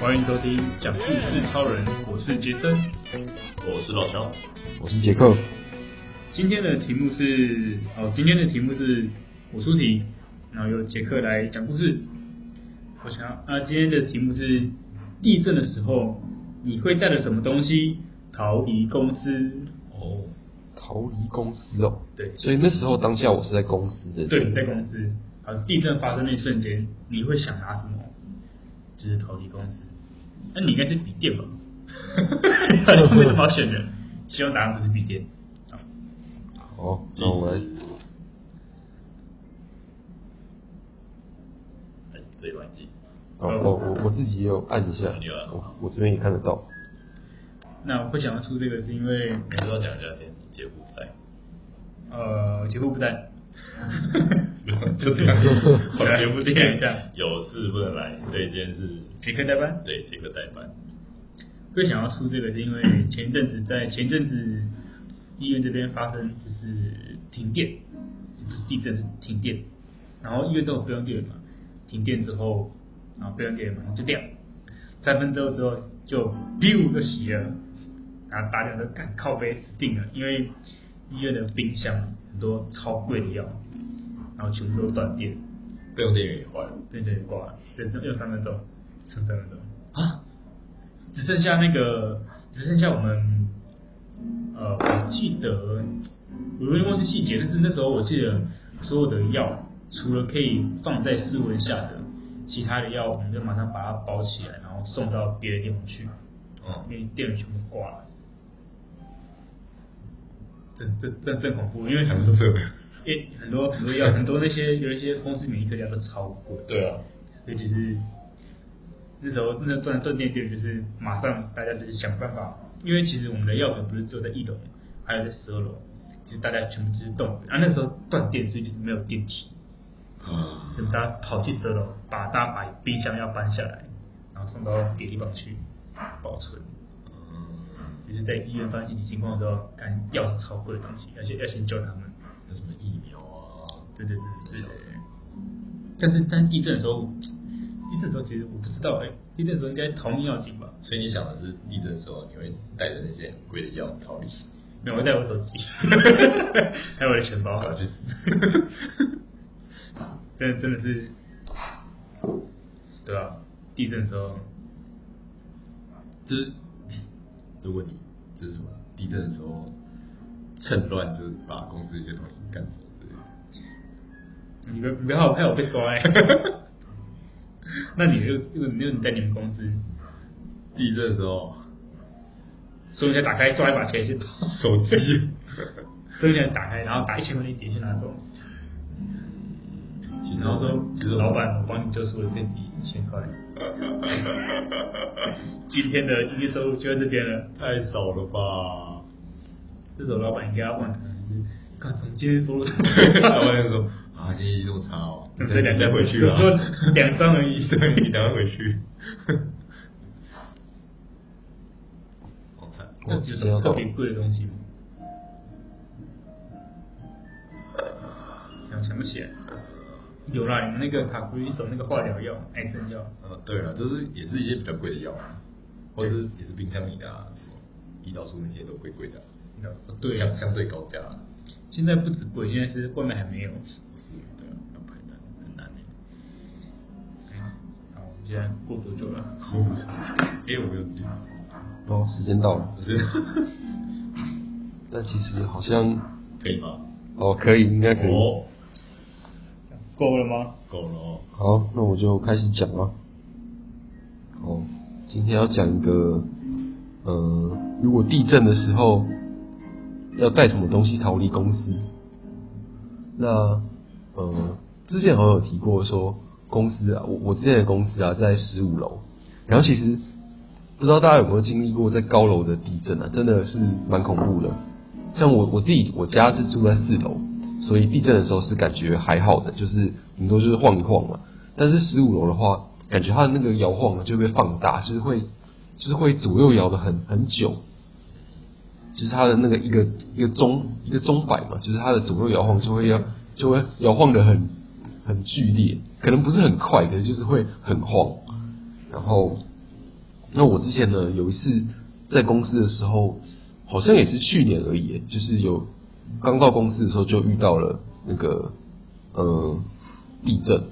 欢迎收听讲故事超人，我是杰森，我是老乔，我是杰克。今天的题目是，哦，今天的题目是我出题，然后由杰克来讲故事。我想啊，今天的题目是地震的时候，你会带着什么东西逃离公司？哦，逃离公司哦。对，所以那时候当下我是在公司的。对，你在公司。啊，地震发生那一瞬间，你会想拿什么？就是逃离公司。那你应该是笔电吧？为什么要选人？希望答案不是笔电。好，那我来。对，忘记。哦，我我我自己也有按一下，我我这边也看得到。那我会想要出这个，是因为你知道讲一下先，杰夫不在。呃，杰夫不在。就这样，好，杰夫讲一下。有事不能来，这一件事。杰克代班。对，杰克代班。会想要出这个，是因为前一阵子在前一阵子医院这边发生就是停电，不是地震是停电，然后医院都有备用电嘛，停电之后。然后备用电马上就掉，三分钟之后就 biu 就熄了，然后大家都赶靠背死定了，因为医院的冰箱很多超贵的药，然后全部都断电，备用电源也坏了，对对挂了，只剩有三分钟，剩三分钟啊，只剩下那个只剩下我们，呃，我记得我有点忘记细节，但是那时候我记得所有的药除了可以放在室温下的。其他的药，我们就马上把它包起来，然后送到别的地方去。哦，因为电源全部挂了，真真真真恐怖，因为很多，因为很多很多药，很多那些有一些公司免疫科药都超贵。对啊，所以就是那时候那断断电电，就是马上大家就是想办法，因为其实我们的药品不是只有在一楼，还有在十二楼，其实大家全部就是动。然啊，那时候断电，所以就是没有电梯。嗯，就大家跑去十楼，把大家把冰箱要搬下来，然后送到别的地方去保存。嗯，就是在医院发现紧急情况的时候，赶药是超贵的东西，而且要先救他们。有什么疫苗啊？对对对对对。但是但地震的时候，地震的时候其实我不知道哎、欸，地震的时候应该逃命要紧吧？所以你想的是地震的时候你会带着那些很贵的药逃离？没有，我带我手机，还有我的钱包。真真的是，对啊，地震的时候，就是如果你就是什么地震的时候，趁乱就是把公司一些东西干走，对。你不你不要害我被抓哎！那你就就你就你在你们公司，地震的时候，收银台打开抓一把钱去手机，收银台打开，然后打一千块钱点去拿走。然后说，其实老板，我帮你救出了这笔一千块。今天的营业收入就在这边了，太少了吧？这时候老板应该要问，看从今天收入。老板就说啊，今天这么差哦，这两再回去啊，两张而已，对，你等下回去。好惨，那就是特别贵的东西吗？想想不起来。有啦，你们那个卡布里索那个化疗药、癌症药。呃，对了，就是也是一些比较贵的药啊，或者是也是冰箱里的啊，什么胰岛素那些都贵贵的。对，相相对高价。现在不止贵，现在是外面还没有。是，对啊，要排单很难的。好，我们现在过多久了？哎，我没有记。哦，时间到了。是。那其实好像可以吗？哦，可以，应该可以。哦够了吗？够了哦。好，那我就开始讲了。哦，今天要讲一个，呃，如果地震的时候要带什么东西逃离公司？那，呃，之前好像有提过说，公司啊，我我之前的公司啊在十五楼，然后其实不知道大家有没有经历过在高楼的地震啊，真的是蛮恐怖的。像我我自己我家是住在四楼。所以地震的时候是感觉还好的，就是顶多就是晃一晃嘛。但是十五楼的话，感觉它的那个摇晃就会放大，就是会，就是会左右摇的很很久。就是它的那个一个一个钟一个钟摆嘛，就是它的左右摇晃就会要就会摇晃的很很剧烈，可能不是很快，可能就是会很晃。然后，那我之前呢有一次在公司的时候，好像也是去年而已，就是有刚到公司的时候就遇到了那个呃地震，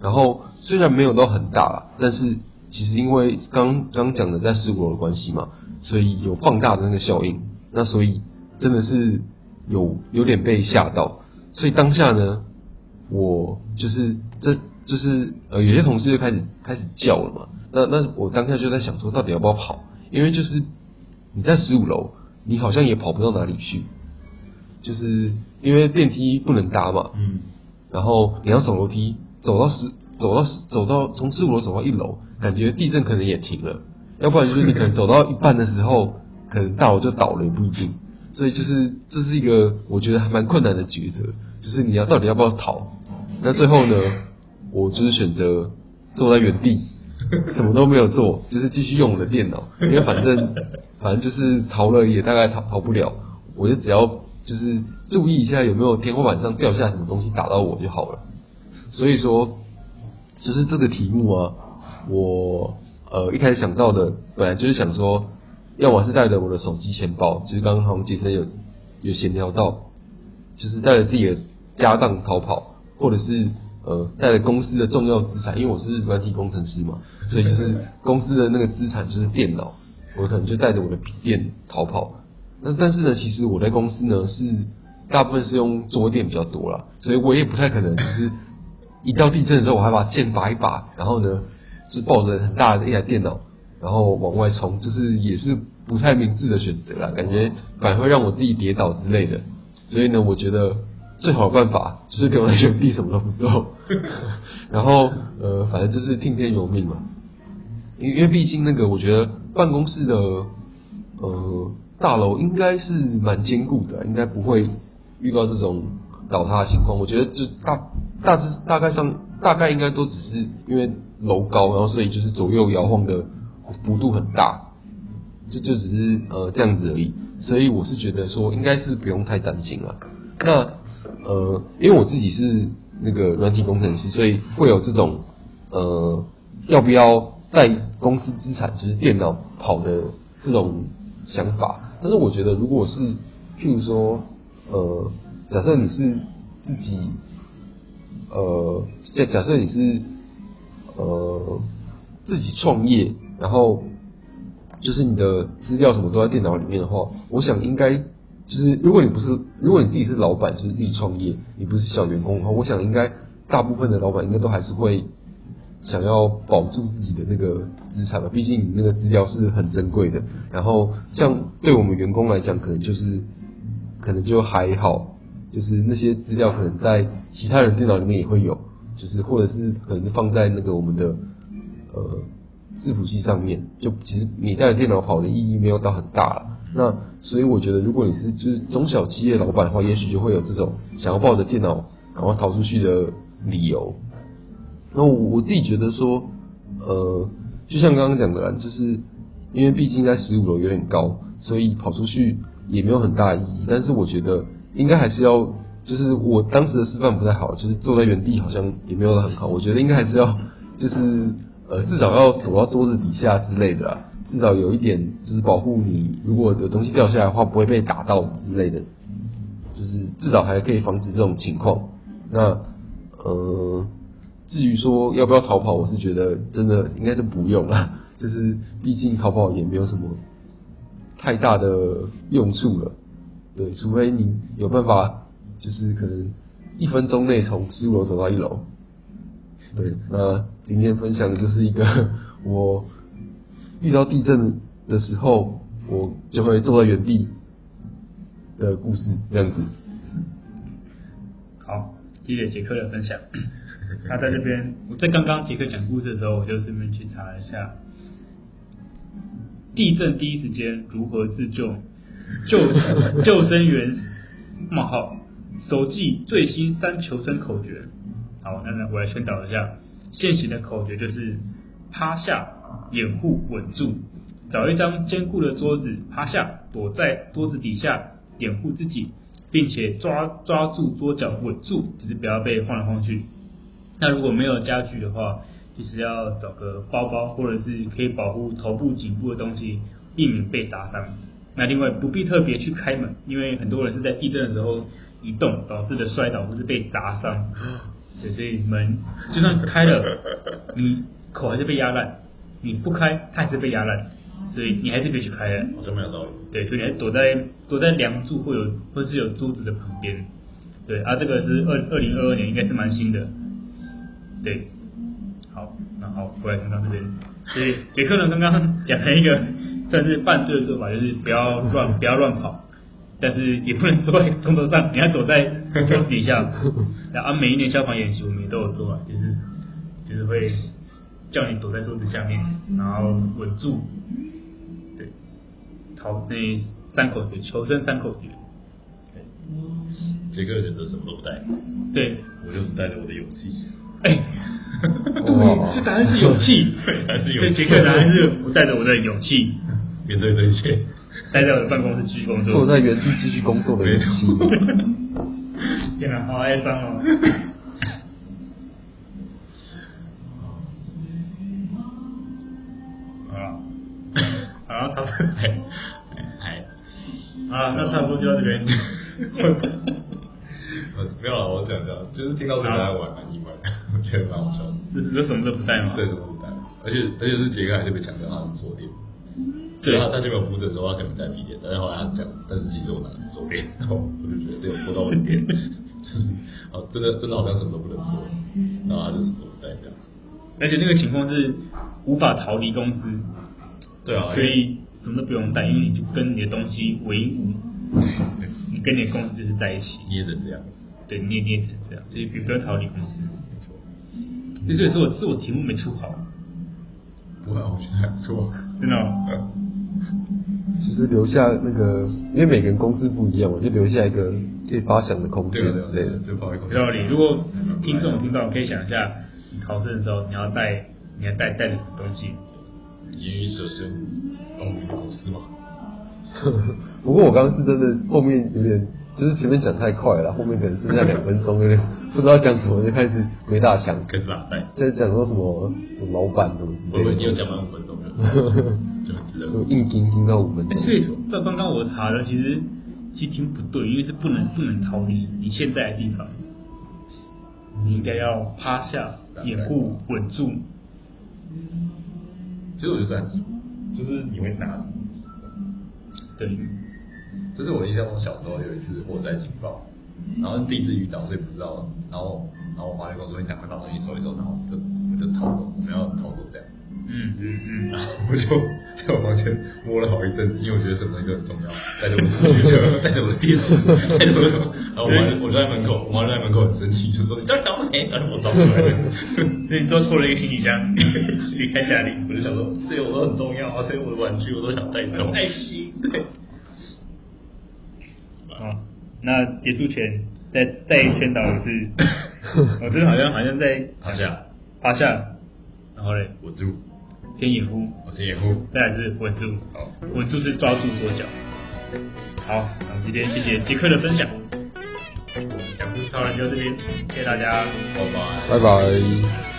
然后虽然没有到很大，但是其实因为刚刚讲的在十五楼的关系嘛，所以有放大的那个效应，那所以真的是有有点被吓到，所以当下呢，我就是这就是呃有些同事就开始开始叫了嘛，那那我当下就在想说到底要不要跑，因为就是你在十五楼。你好像也跑不到哪里去，就是因为电梯不能搭嘛，嗯，然后你要走楼梯，走到十，走到十，走到从十五楼走到一楼，感觉地震可能也停了，要不然就是你可能走到一半的时候，可能大楼就倒了也不一定，所以就是这是一个我觉得还蛮困难的抉择，就是你要到底要不要逃？那最后呢，我就是选择坐在原地。什么都没有做，就是继续用我的电脑，因为反正反正就是逃了也大概逃逃不了，我就只要就是注意一下有没有天花板上掉下什么东西打到我就好了。所以说，就是这个题目啊，我呃一开始想到的本来就是想说，要么是带着我的手机钱包，就是刚刚好像杰森有有闲聊到，就是带着自己的家当逃跑，或者是。呃，带着公司的重要资产，因为我是软体工程师嘛，所以就是公司的那个资产就是电脑，我可能就带着我的笔电逃跑。那但是呢，其实我在公司呢是大部分是用桌垫比较多啦，所以我也不太可能就是一到地震的时候我还把剑拔一拔，然后呢是抱着很大的一台电脑，然后往外冲，就是也是不太明智的选择啦，感觉反而会让我自己跌倒之类的。所以呢，我觉得。最好的办法就是留在原地什么都不做，然后呃，反正就是听天由命嘛。因为因为毕竟那个，我觉得办公室的呃大楼应该是蛮坚固的，应该不会遇到这种倒塌的情况。我觉得就大大致大概上大概应该都只是因为楼高，然后所以就是左右摇晃的幅度很大，就就只是呃这样子而已。所以我是觉得说应该是不用太担心了。那。呃，因为我自己是那个软体工程师，所以会有这种呃要不要带公司资产，就是电脑跑的这种想法。但是我觉得，如果是譬如说，呃，假设你是自己，呃，假假设你是呃自己创业，然后就是你的资料什么都在电脑里面的话，我想应该。就是如果你不是，如果你自己是老板，就是自己创业，你不是小员工的话，我想应该大部分的老板应该都还是会想要保住自己的那个资产嘛，毕竟你那个资料是很珍贵的。然后像对我们员工来讲，可能就是可能就还好，就是那些资料可能在其他人电脑里面也会有，就是或者是可能放在那个我们的呃伺服器上面，就其实你带着电脑跑的意义没有到很大了。那所以我觉得，如果你是就是中小企业老板的话，也许就会有这种想要抱着电脑赶快逃出去的理由。那我我自己觉得说，呃，就像刚刚讲的啦，就是因为毕竟在十五楼有点高，所以跑出去也没有很大意义。但是我觉得应该还是要，就是我当时的示范不太好，就是坐在原地好像也没有很好。我觉得应该还是要，就是呃，至少要躲到桌子底下之类的啦。至少有一点就是保护你，如果有东西掉下来的话，不会被打到之类的，就是至少还可以防止这种情况。那呃，至于说要不要逃跑，我是觉得真的应该是不用啦，就是毕竟逃跑也没有什么太大的用处了。对，除非你有办法，就是可能一分钟内从十五楼走到一楼。对，那今天分享的就是一个 我。遇到地震的时候，我就会坐在原地的故事这样子。好，谢谢杰克的分享。他在这边，我在刚刚杰克讲故事的时候，我就顺便去查了一下地震第一时间如何自救，救救生员冒号手记最新三求生口诀。好，那那我来宣导一下，现行的口诀就是趴下。掩护稳住，找一张坚固的桌子趴下，躲在桌子底下掩护自己，并且抓抓住桌角稳住，只是不要被晃来晃去。那如果没有家具的话，就是要找个包包或者是可以保护头部、颈部的东西，避免被砸伤。那另外不必特别去开门，因为很多人是在地震的时候移动导致的摔倒或是被砸伤。对，所以门就算开了，你口还是被压烂；你不开，它还是被压烂。所以你还是别去开了。好像没有道理。对，所以你还躲在躲在梁柱或有或是有桌子的旁边。对，啊，这个是二二零二二年，应该是蛮新的。对，好，那好，过来看到这边。所以杰克呢，刚刚讲了一个算是半对的做法，就是不要乱 不要乱跑，但是也不能坐在钟头上，你要躲在桌子底下。然后啊，每一年消防演习我们也都有做啊，就是就是会叫你躲在桌子下面，然后稳住。对，逃那三口诀，求生三口诀。杰克选择什么都不带，对，我就是带着我的勇气。哎，对，这答案是勇气，还是勇气？杰克答案是我带着我的勇气。面对这一切，待在我的办公室继续工作，坐在原地继续工作的勇气。天哪，好哀伤哦。好。了，好，差不多，哎，哎，啊，那差不多就到这边。呃，没有了，我讲讲，就是听到这个还蛮觉得蛮好笑的。这什么都不带吗？对，什么都不带，而且而且是杰克还特别强调他是左脸。对，他他前面有铺陈说他可能带右脸，但是后来他讲，但是其实我拿的是左脸，然后我就觉得这有说到我的点，就是哦，真的真的好像什么都不能做，然后他就什么都不带这样。而且那个情况是无法逃离公司，对啊，所以什么都不用带，因为你就跟你的东西为伍。你跟你的公司就是在一起，捏成这样，对，捏捏成这样，所以不要逃离公司。没错，所以说我自我题目没出好，不会，我觉得还不错，真的、哦。其实留下那个，因为每个人公司不一样，我就留下一个可以发想的空间之类的，就发一个。有道理。如果听众听到，可以想一下，你考试的时候你要带，你要带带着什么东西？言语舍身，保护公司嘛。不过我刚刚是真的后面有点，就是前面讲太快了，后面可能剩下两分钟，有点不知道讲什么，就开始没大想。开始拉带。在讲说什么什么老板什么之类的。你有讲满五分钟了，就很值得。就硬盯盯到五分钟。所以照刚刚我查了，其实其实挺不对，因为是不能不能逃离你现在的地方，你应该要趴下，掩护稳住。其实我觉得这样，就是你会拿。对，这是我印象中小时候有一次火灾警报，然后第一次遇到，所以不知道，然后然后我妈就跟我说，你赶快把东西收一收，然后我就我就逃走，我们要逃走这样。嗯嗯嗯，然后我就 在我房间摸了好一阵子，因为我觉得什么东西很重要，带着我的手机，带着我的电视，带着我的什么，然后我妈我就在门口，我妈就在门口很生气，就说你到底找不然后我找出来了，所以你多出了一个行李箱，离开家里，我就想说这些我都很重要，所以我的玩具我都想带走。爱心，对。好，那结束前再再宣导一次，我这边好像好像在趴下，趴下，然后嘞，稳住。先掩护，我先掩护，再来是稳住，好，稳住是抓住左脚。好，那么今天谢谢杰克的分享，讲故事。超人就到这边，谢谢大家，拜拜，拜拜。